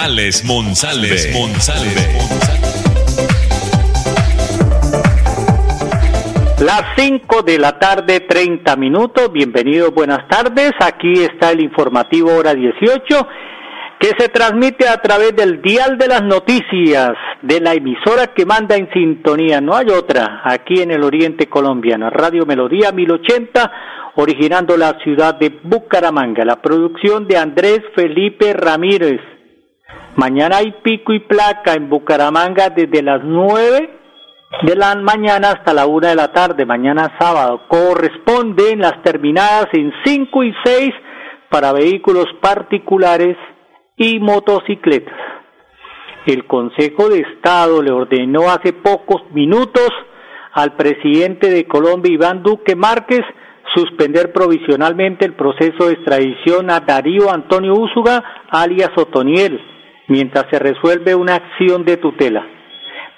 Alex Monsalve. Las 5 de la tarde, 30 minutos. Bienvenidos, buenas tardes. Aquí está el informativo Hora 18 que se transmite a través del dial de las noticias de la emisora que manda en sintonía. No hay otra aquí en el oriente colombiano. Radio Melodía 1080, originando la ciudad de Bucaramanga. La producción de Andrés Felipe Ramírez. Mañana hay pico y placa en Bucaramanga desde las 9 de la mañana hasta la 1 de la tarde. Mañana sábado. Corresponden las terminadas en 5 y 6 para vehículos particulares y motocicletas. El Consejo de Estado le ordenó hace pocos minutos al presidente de Colombia, Iván Duque Márquez, suspender provisionalmente el proceso de extradición a Darío Antonio Úsuga, alias Otoniel, mientras se resuelve una acción de tutela.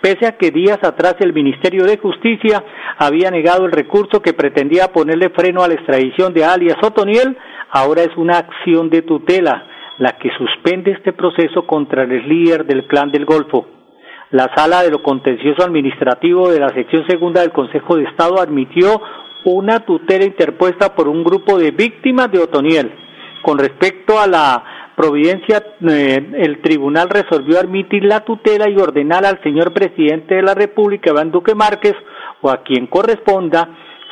Pese a que días atrás el Ministerio de Justicia había negado el recurso que pretendía ponerle freno a la extradición de alias Otoniel, ahora es una acción de tutela la que suspende este proceso contra el líder del clan del Golfo. La sala de lo contencioso administrativo de la sección segunda del Consejo de Estado admitió una tutela interpuesta por un grupo de víctimas de Otoniel. Con respecto a la providencia, eh, el tribunal resolvió admitir la tutela y ordenar al señor presidente de la República, Iván Duque Márquez, o a quien corresponda,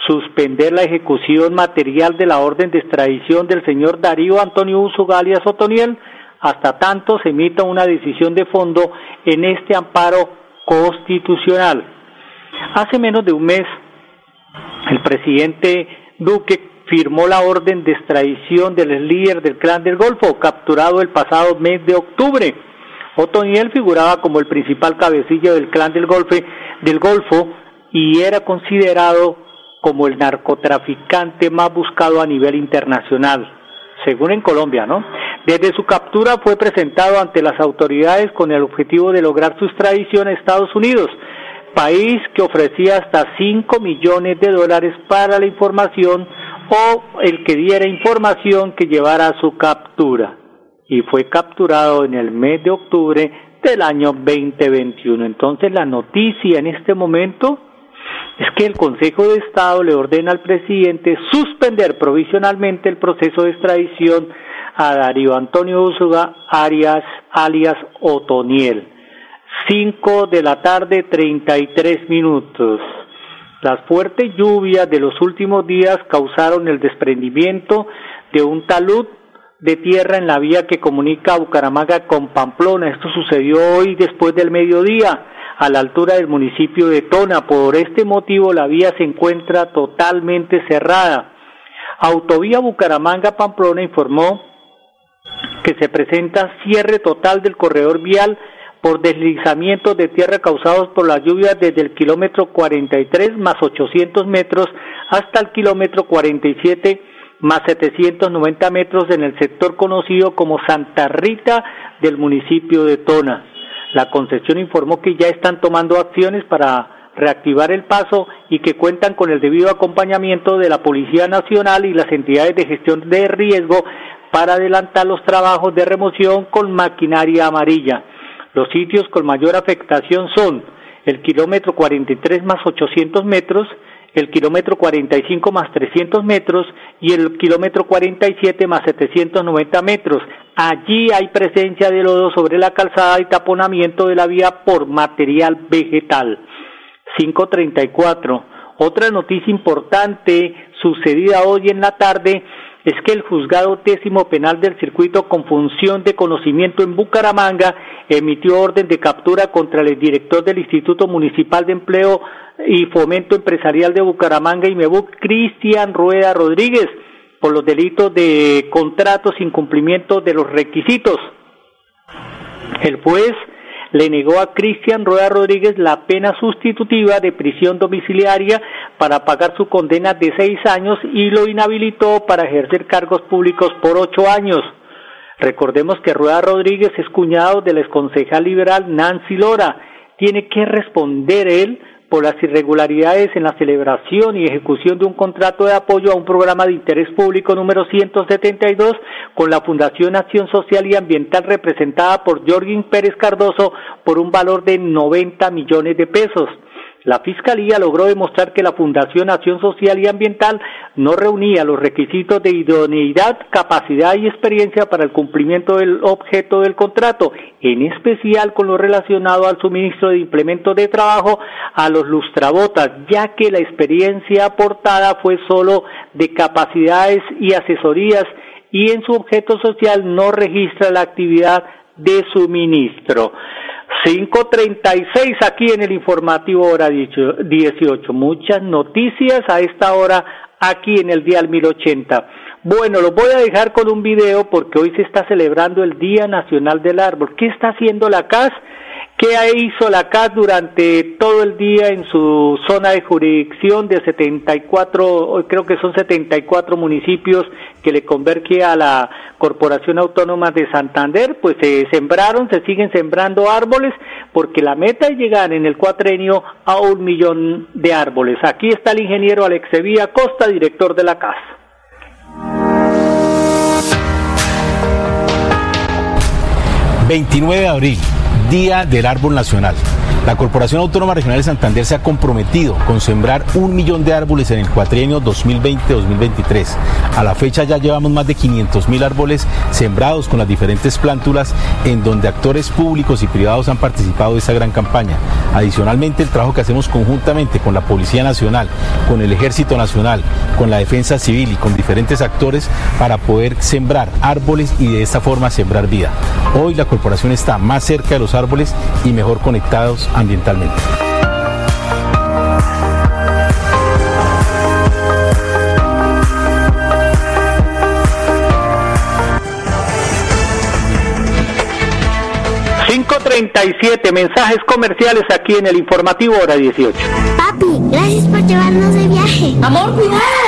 suspender la ejecución material de la orden de extradición del señor Darío Antonio Uso Galias Otoniel hasta tanto se emita una decisión de fondo en este amparo constitucional. Hace menos de un mes, el presidente Duque firmó la orden de extradición del líder del clan del Golfo, capturado el pasado mes de octubre. Otoniel figuraba como el principal cabecilla del clan del, del Golfo y era considerado como el narcotraficante más buscado a nivel internacional, según en Colombia, ¿no? Desde su captura fue presentado ante las autoridades con el objetivo de lograr su extradición a Estados Unidos, país que ofrecía hasta 5 millones de dólares para la información o el que diera información que llevara a su captura. Y fue capturado en el mes de octubre del año 2021. Entonces la noticia en este momento es que el Consejo de Estado le ordena al presidente suspender provisionalmente el proceso de extradición a Darío Antonio Úsuga Arias alias Otoniel. Cinco de la tarde, treinta y tres minutos. Las fuertes lluvias de los últimos días causaron el desprendimiento de un talud de tierra en la vía que comunica Bucaramanga con Pamplona. Esto sucedió hoy después del mediodía a la altura del municipio de Tona. Por este motivo la vía se encuentra totalmente cerrada. Autovía Bucaramanga-Pamplona informó que se presenta cierre total del corredor vial por deslizamientos de tierra causados por las lluvias desde el kilómetro 43 más 800 metros hasta el kilómetro 47 más 790 metros en el sector conocido como Santa Rita del municipio de Tona. La concesión informó que ya están tomando acciones para reactivar el paso y que cuentan con el debido acompañamiento de la Policía Nacional y las entidades de gestión de riesgo para adelantar los trabajos de remoción con maquinaria amarilla. Los sitios con mayor afectación son el kilómetro 43 más 800 metros, el kilómetro 45 más 300 metros y el kilómetro 47 más 790 metros. Allí hay presencia de lodo sobre la calzada y taponamiento de la vía por material vegetal. 534. Otra noticia importante sucedida hoy en la tarde es que el juzgado décimo penal del circuito con función de conocimiento en Bucaramanga emitió orden de captura contra el director del Instituto Municipal de Empleo y Fomento Empresarial de Bucaramanga y Mebuc, Cristian Rueda Rodríguez, por los delitos de contratos sin cumplimiento de los requisitos. El juez le negó a Cristian Rueda Rodríguez la pena sustitutiva de prisión domiciliaria para pagar su condena de seis años y lo inhabilitó para ejercer cargos públicos por ocho años. Recordemos que Rueda Rodríguez es cuñado del exconcejal liberal Nancy Lora. Tiene que responder él por las irregularidades en la celebración y ejecución de un contrato de apoyo a un programa de interés público número 172 con la Fundación Acción Social y Ambiental representada por Jorgin Pérez Cardoso por un valor de 90 millones de pesos. La Fiscalía logró demostrar que la Fundación Acción Social y Ambiental no reunía los requisitos de idoneidad, capacidad y experiencia para el cumplimiento del objeto del contrato, en especial con lo relacionado al suministro de implementos de trabajo a los lustrabotas, ya que la experiencia aportada fue solo de capacidades y asesorías y en su objeto social no registra la actividad de suministro. 5.36 aquí en el informativo hora 18. Muchas noticias a esta hora aquí en el día 1080. Bueno, lo voy a dejar con un video porque hoy se está celebrando el Día Nacional del Árbol. ¿Qué está haciendo la CAS? ¿Qué hizo la CAS durante todo el día en su zona de jurisdicción de 74, creo que son 74 municipios que le converge a la Corporación Autónoma de Santander? Pues se sembraron, se siguen sembrando árboles porque la meta es llegar en el cuatrenio a un millón de árboles. Aquí está el ingeniero Alex Sevilla Costa, director de la CAS. 29 de abril Día del Árbol Nacional. La Corporación Autónoma Regional de Santander se ha comprometido con sembrar un millón de árboles en el cuatrienio 2020-2023. A la fecha ya llevamos más de 500 mil árboles sembrados con las diferentes plántulas en donde actores públicos y privados han participado de esta gran campaña. Adicionalmente, el trabajo que hacemos conjuntamente con la Policía Nacional, con el Ejército Nacional, con la Defensa Civil y con diferentes actores para poder sembrar árboles y de esta forma sembrar vida. Hoy la corporación está más cerca de los árboles y mejor conectados ambientalmente. ...537 mensajes comerciales aquí en el informativo hora 18. Papi, gracias por llevarnos de viaje. Amor, cuidado.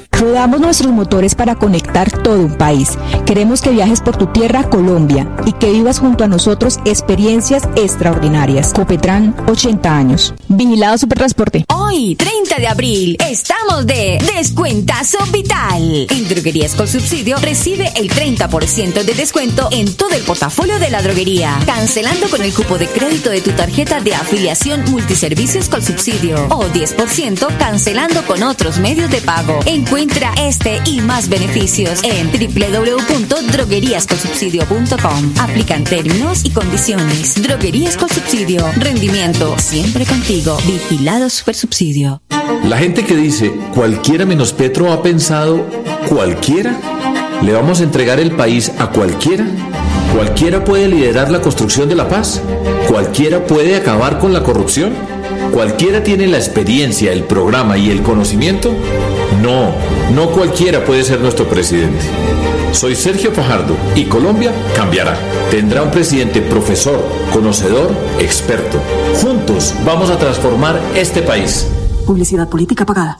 Rodamos nuestros motores para conectar todo un país. Queremos que viajes por tu tierra, Colombia, y que vivas junto a nosotros experiencias extraordinarias. Copetran, 80 años. Vigilado Supertransporte. Hoy, 30 de abril, estamos de Descuentazo Vital. En Droguerías con Subsidio recibe el 30% de descuento en todo el portafolio de la droguería, cancelando con el cupo de crédito de tu tarjeta de afiliación multiservicios con subsidio o 10% cancelando con otros medios de pago. Encuentra este y más beneficios en www.drogueríasconsubsidio.com. Aplican términos y condiciones. Droguerías con subsidio. Rendimiento siempre contigo. Vigilado Supersubsidio. La gente que dice cualquiera menos Petro ha pensado cualquiera. ¿Le vamos a entregar el país a cualquiera? ¿Cualquiera puede liderar la construcción de la paz? ¿Cualquiera puede acabar con la corrupción? ¿Cualquiera tiene la experiencia, el programa y el conocimiento? No, no cualquiera puede ser nuestro presidente. Soy Sergio Fajardo y Colombia cambiará. Tendrá un presidente profesor, conocedor, experto. Juntos vamos a transformar este país. Publicidad política pagada.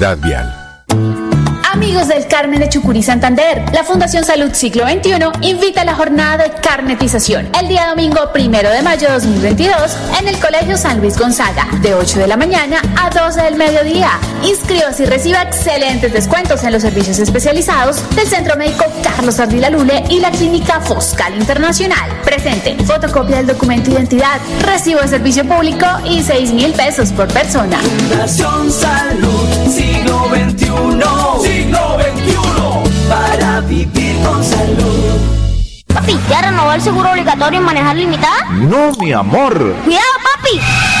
Vial. Amigos del Carmen de Chucurí Santander, la Fundación Salud Siglo XXI invita a la jornada de carnetización el día domingo primero de mayo de 2022 en el Colegio San Luis Gonzaga, de 8 de la mañana a 12 del mediodía. Inscríbase y reciba excelentes descuentos en los servicios especializados del Centro Médico Carlos Ardila Lule y la Clínica Foscal Internacional. Presente, fotocopia del documento de identidad, recibo de servicio público y 6 mil pesos por persona. Fundación Salud Siglo XXI. Siglo XXI. Para vivir con salud. Papi, ¿ya renovó el seguro obligatorio en manejar limitada? No, mi amor. ¡Cuidado, papi!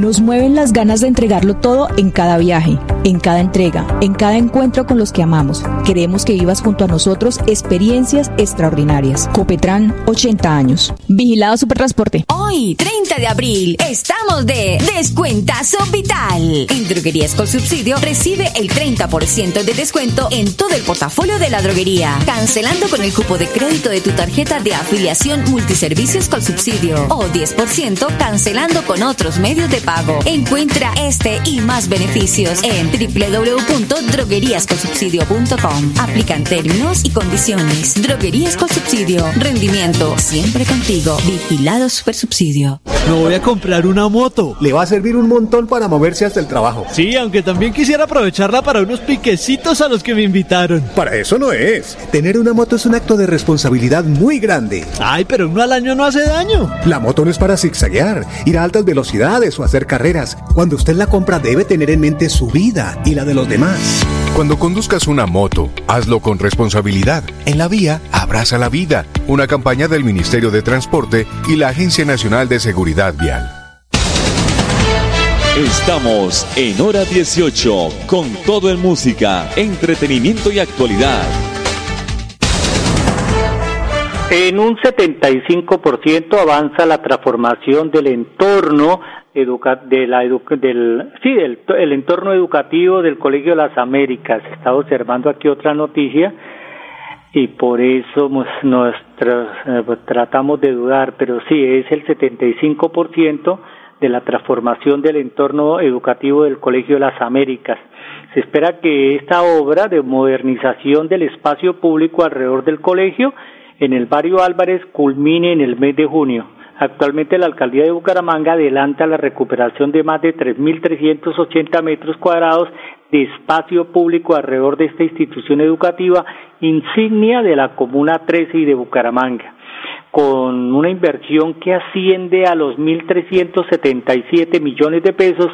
Nos mueven las ganas de entregarlo todo en cada viaje, en cada entrega, en cada encuentro con los que amamos. Queremos que vivas junto a nosotros experiencias extraordinarias. Copetran, 80 años. Vigilado Supertransporte. Hoy, 30 de abril, estamos de Descuentazo Vital. En Droguerías con Subsidio recibe el 30% de descuento en todo el portafolio de la droguería, cancelando con el cupo de crédito de tu tarjeta de afiliación Multiservicios con Subsidio o 10% cancelando con otros medios de pago. Encuentra este y más beneficios en www.drogueríasconsubsidio.com. Aplican términos y condiciones. Droguerías con subsidio. Rendimiento siempre contigo. Vigilado Super Subsidio. Me voy a comprar una moto. Le va a servir un montón para moverse hasta el trabajo. Sí, aunque también quisiera aprovecharla para unos piquecitos a los que me invitaron. Para eso no es. Tener una moto es un acto de responsabilidad muy grande. Ay, pero uno al año no hace daño. La moto no es para zigzaguear, ir a altas velocidades o hacer carreras. Cuando usted la compra debe tener en mente su vida y la de los demás. Cuando conduzcas una moto, hazlo con responsabilidad. En la vía, abraza la vida. Una campaña del Ministerio de Transporte y la Agencia Nacional de Seguridad Vial. Estamos en hora 18 con todo en música, entretenimiento y actualidad. En un 75% avanza la transformación del entorno educa de la educa del sí del el entorno educativo del Colegio de las Américas. Está observando aquí otra noticia y por eso nos, nos eh, tratamos de dudar, pero sí es el 75% de la transformación del entorno educativo del Colegio de las Américas. Se espera que esta obra de modernización del espacio público alrededor del colegio en el barrio Álvarez culmine en el mes de junio. Actualmente la alcaldía de Bucaramanga adelanta la recuperación de más de 3.380 metros cuadrados de espacio público alrededor de esta institución educativa insignia de la Comuna 13 y de Bucaramanga con una inversión que asciende a los 1.377 millones de pesos,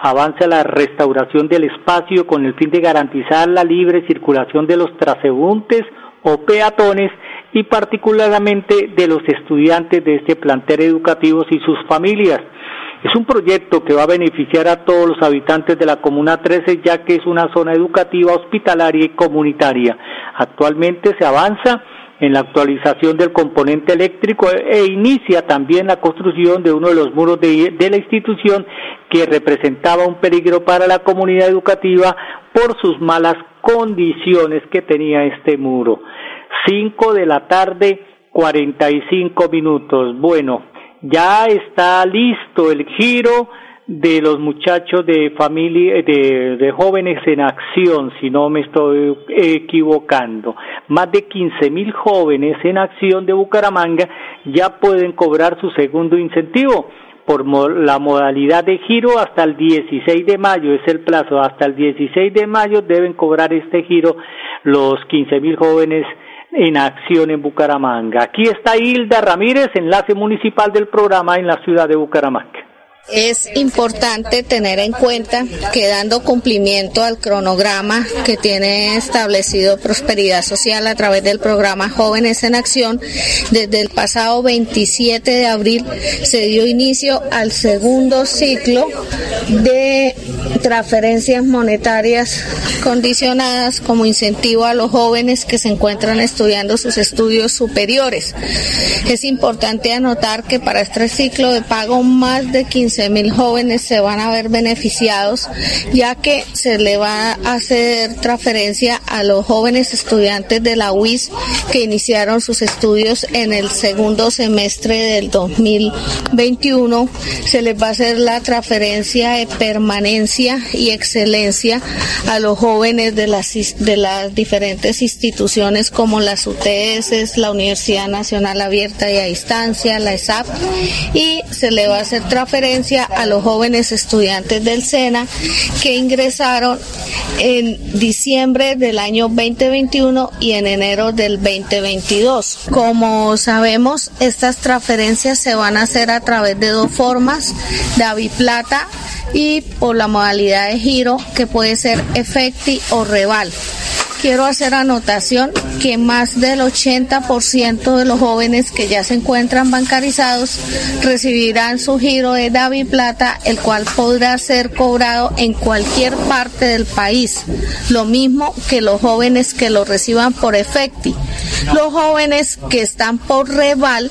avanza la restauración del espacio con el fin de garantizar la libre circulación de los transeúntes o peatones y particularmente de los estudiantes de este plantel educativo y sus familias. Es un proyecto que va a beneficiar a todos los habitantes de la Comuna 13 ya que es una zona educativa, hospitalaria y comunitaria. Actualmente se avanza en la actualización del componente eléctrico e inicia también la construcción de uno de los muros de, de, la institución que representaba un peligro para la comunidad educativa por sus malas condiciones que tenía este muro. Cinco de la tarde, 45 minutos. Bueno, ya está listo el giro de los muchachos de familia, de, de, jóvenes en acción, si no me estoy equivocando. Más de 15 mil jóvenes en acción de Bucaramanga ya pueden cobrar su segundo incentivo por la modalidad de giro hasta el 16 de mayo, es el plazo, hasta el 16 de mayo deben cobrar este giro los 15 mil jóvenes en acción en Bucaramanga. Aquí está Hilda Ramírez, enlace municipal del programa en la ciudad de Bucaramanga. Es importante tener en cuenta que dando cumplimiento al cronograma que tiene establecido Prosperidad Social a través del programa Jóvenes en Acción, desde el pasado 27 de abril se dio inicio al segundo ciclo de transferencias monetarias condicionadas como incentivo a los jóvenes que se encuentran estudiando sus estudios superiores. Es importante anotar que para este ciclo de pago más de 15 mil jóvenes se van a ver beneficiados, ya que se le va a hacer transferencia a los jóvenes estudiantes de la UIS que iniciaron sus estudios en el segundo semestre del 2021. Se les va a hacer la transferencia de permanencia y excelencia a los jóvenes de las, de las diferentes instituciones como las UTS, la Universidad Nacional Abierta y a Distancia, la ESAP, y se le va a hacer transferencia a los jóvenes estudiantes del SENA que ingresaron en diciembre del año 2021 y en enero del 2022. Como sabemos, estas transferencias se van a hacer a través de dos formas, de Plata y por la modalidad de giro que puede ser efecti o reval quiero hacer anotación que más del 80% de los jóvenes que ya se encuentran bancarizados recibirán su giro de Davi Plata, el cual podrá ser cobrado en cualquier parte del país. Lo mismo que los jóvenes que lo reciban por efecti. Los jóvenes que están por Reval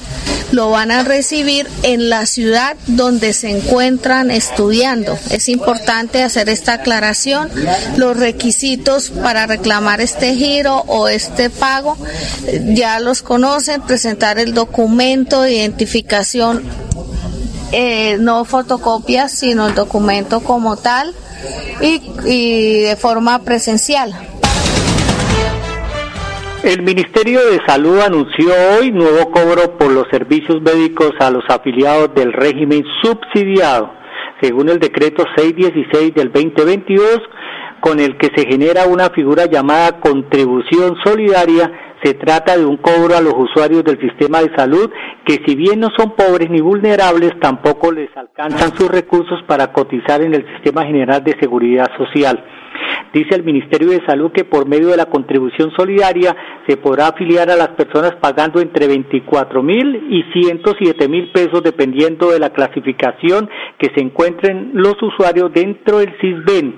lo van a recibir en la ciudad donde se encuentran estudiando. Es importante hacer esta aclaración. Los requisitos para reclamar este giro o este pago ya los conocen, presentar el documento de identificación, eh, no fotocopias, sino el documento como tal y de forma presencial. El Ministerio de Salud anunció hoy nuevo cobro por los servicios médicos a los afiliados del régimen subsidiado, según el decreto 616 del 2022, con el que se genera una figura llamada contribución solidaria. Se trata de un cobro a los usuarios del sistema de salud que si bien no son pobres ni vulnerables, tampoco les alcanzan sus recursos para cotizar en el Sistema General de Seguridad Social. Dice el Ministerio de Salud que por medio de la contribución solidaria se podrá afiliar a las personas pagando entre 24 mil y 107 mil pesos dependiendo de la clasificación que se encuentren los usuarios dentro del CISBEN.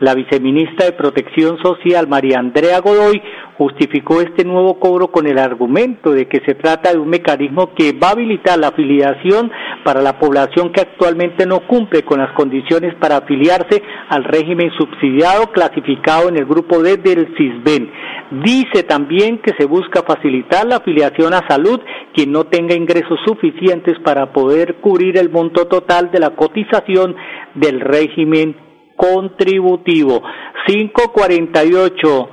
La viceministra de Protección Social, María Andrea Godoy, justificó este nuevo cobro con el argumento de que se trata de un mecanismo que va a habilitar la afiliación para la población que actualmente no cumple con las condiciones para afiliarse al régimen subsidiado clasificado en el grupo D del CISBEN. Dice también que se busca facilitar la afiliación a salud quien no tenga ingresos suficientes para poder cubrir el monto total de la cotización del régimen contributivo. 548.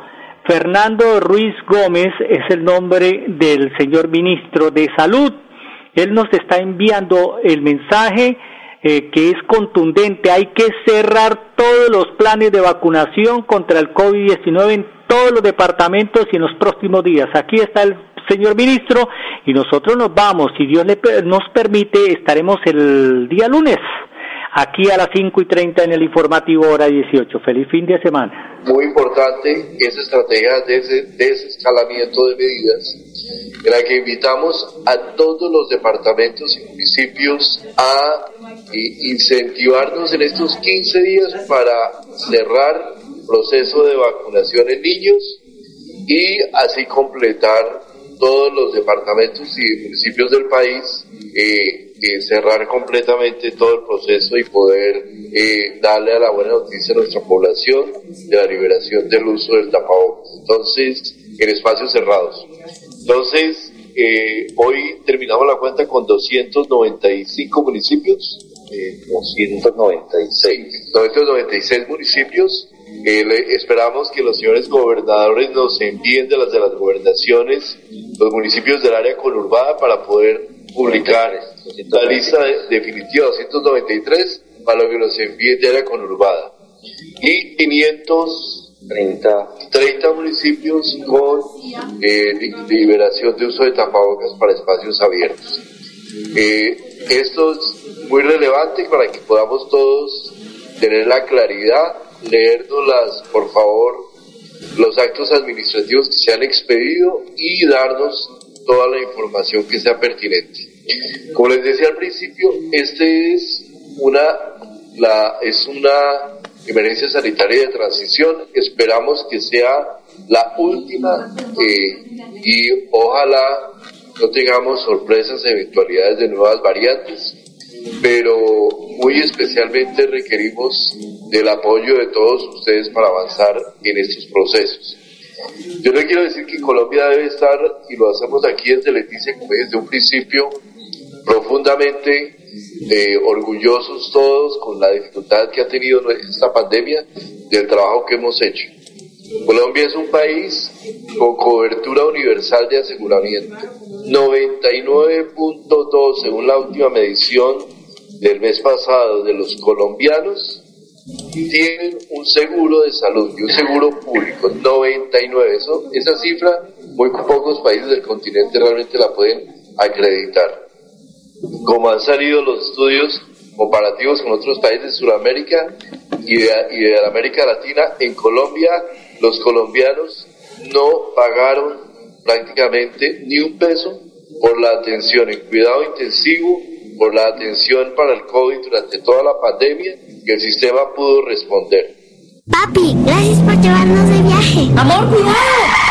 Fernando Ruiz Gómez es el nombre del señor ministro de Salud. Él nos está enviando el mensaje eh, que es contundente. Hay que cerrar todos los planes de vacunación contra el COVID-19 en todos los departamentos y en los próximos días. Aquí está el señor ministro y nosotros nos vamos. Si Dios le, nos permite, estaremos el día lunes aquí a las 5 y 30 en el informativo hora 18. Feliz fin de semana. Muy importante esa estrategia de desescalamiento de medidas en la que invitamos a todos los departamentos y municipios a incentivarnos en estos 15 días para cerrar el proceso de vacunación en niños y así completar todos los departamentos y municipios del país eh, cerrar completamente todo el proceso y poder eh, darle a la buena noticia a nuestra población de la liberación del uso del tapabocas. Entonces, en espacios cerrados. Entonces, eh, hoy terminamos la cuenta con 295 municipios. 296. 296 municipios. Esperamos que los señores gobernadores nos envíen de las de las gobernaciones los municipios del área conurbada para poder publicar la lista definitiva 293 para que nos envíen de área conurbada y 530 30 municipios con eh, liberación de uso de tapabocas para espacios abiertos. Eh, esto es muy relevante para que podamos todos tener la claridad, leernos por favor, los actos administrativos que se han expedido y darnos toda la información que sea pertinente. Como les decía al principio, este es una, la, es una emergencia sanitaria de transición. Esperamos que sea la última eh, y ojalá no tengamos sorpresas, eventualidades de nuevas variantes, pero muy especialmente requerimos del apoyo de todos ustedes para avanzar en estos procesos. Yo le quiero decir que Colombia debe estar, y lo hacemos aquí desde Leticia, desde un principio, profundamente eh, orgullosos todos con la dificultad que ha tenido esta pandemia del trabajo que hemos hecho. Colombia es un país con cobertura universal de aseguramiento. 99.2 según la última medición del mes pasado de los colombianos tienen un seguro de salud y un seguro público. 99. Eso, esa cifra muy pocos países del continente realmente la pueden acreditar como han salido los estudios comparativos con otros países de Sudamérica y de, América Latina, en Colombia los colombianos no pagaron prácticamente ni un peso por la atención en cuidado intensivo, por la atención para el COVID durante toda la pandemia que el sistema pudo responder. Papi, gracias por llevarnos de viaje. Amor, cuidado.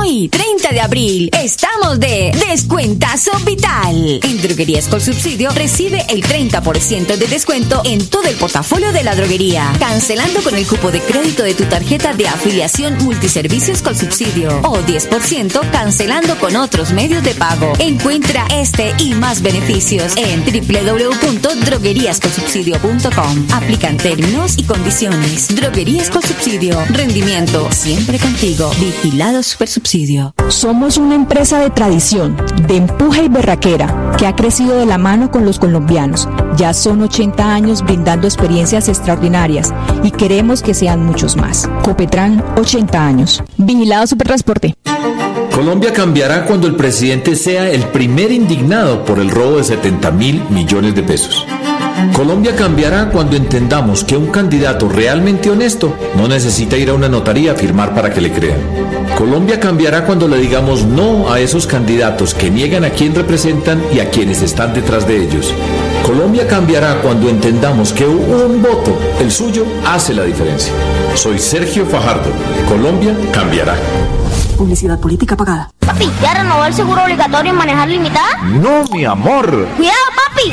Hoy, 30 de abril, estamos de Descuentazo Vital. En Droguerías con Subsidio recibe el 30% de descuento en todo el portafolio de la droguería, cancelando con el cupo de crédito de tu tarjeta de afiliación multiservicios con subsidio o 10% cancelando con otros medios de pago. Encuentra este y más beneficios en www.drogueríasconsubsidio.com. Aplican términos y condiciones. Droguerías con Subsidio. Rendimiento siempre contigo. Vigilado Super Subsidio. Somos una empresa de tradición, de empuje y berraquera, que ha crecido de la mano con los colombianos. Ya son 80 años brindando experiencias extraordinarias y queremos que sean muchos más. Copetran, 80 años. Vigilado Supertransporte. Colombia cambiará cuando el presidente sea el primer indignado por el robo de 70 mil millones de pesos. Colombia cambiará cuando entendamos que un candidato realmente honesto no necesita ir a una notaría a firmar para que le crean. Colombia cambiará cuando le digamos no a esos candidatos que niegan a quien representan y a quienes están detrás de ellos. Colombia cambiará cuando entendamos que un voto, el suyo, hace la diferencia. Soy Sergio Fajardo. Colombia cambiará. Publicidad política pagada. Papi, ¿ya renovó el seguro obligatorio en manejar limitada? No, mi amor. Cuidado, papi.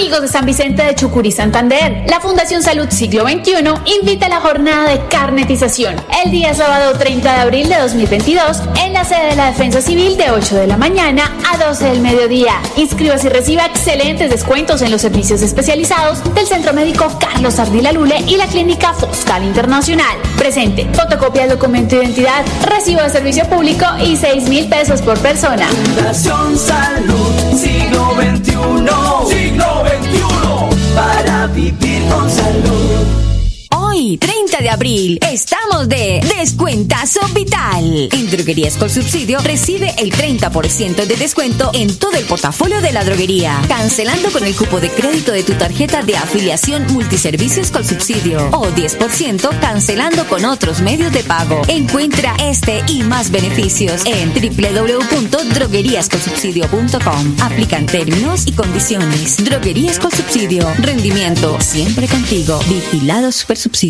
Amigos de San Vicente de Chucurí, Santander, la Fundación Salud Siglo XXI invita a la jornada de carnetización el día sábado 30 de abril de 2022 en la sede de la Defensa Civil de 8 de la mañana a 12 del mediodía. Inscríbase y reciba excelentes descuentos en los servicios especializados del Centro Médico Carlos Ardila Lule y la Clínica Foscal Internacional. Presente, fotocopia del documento de identidad, recibo de servicio público y 6 mil pesos por persona. Fundación Salud Siglo XXI. Siglo XXI. Para vivir con salud. Hoy, 30 de abril, estamos de Descuentazo Vital. En Droguerías con Subsidio recibe el 30% de descuento en todo el portafolio de la droguería, cancelando con el cupo de crédito de tu tarjeta de afiliación multiservicios con subsidio o 10% cancelando con otros medios de pago. Encuentra este y más beneficios en www.drogueríasconsubsidio.com. Aplican términos y condiciones. Droguerías con Subsidio. Rendimiento siempre contigo. Vigilado Supersubsidio.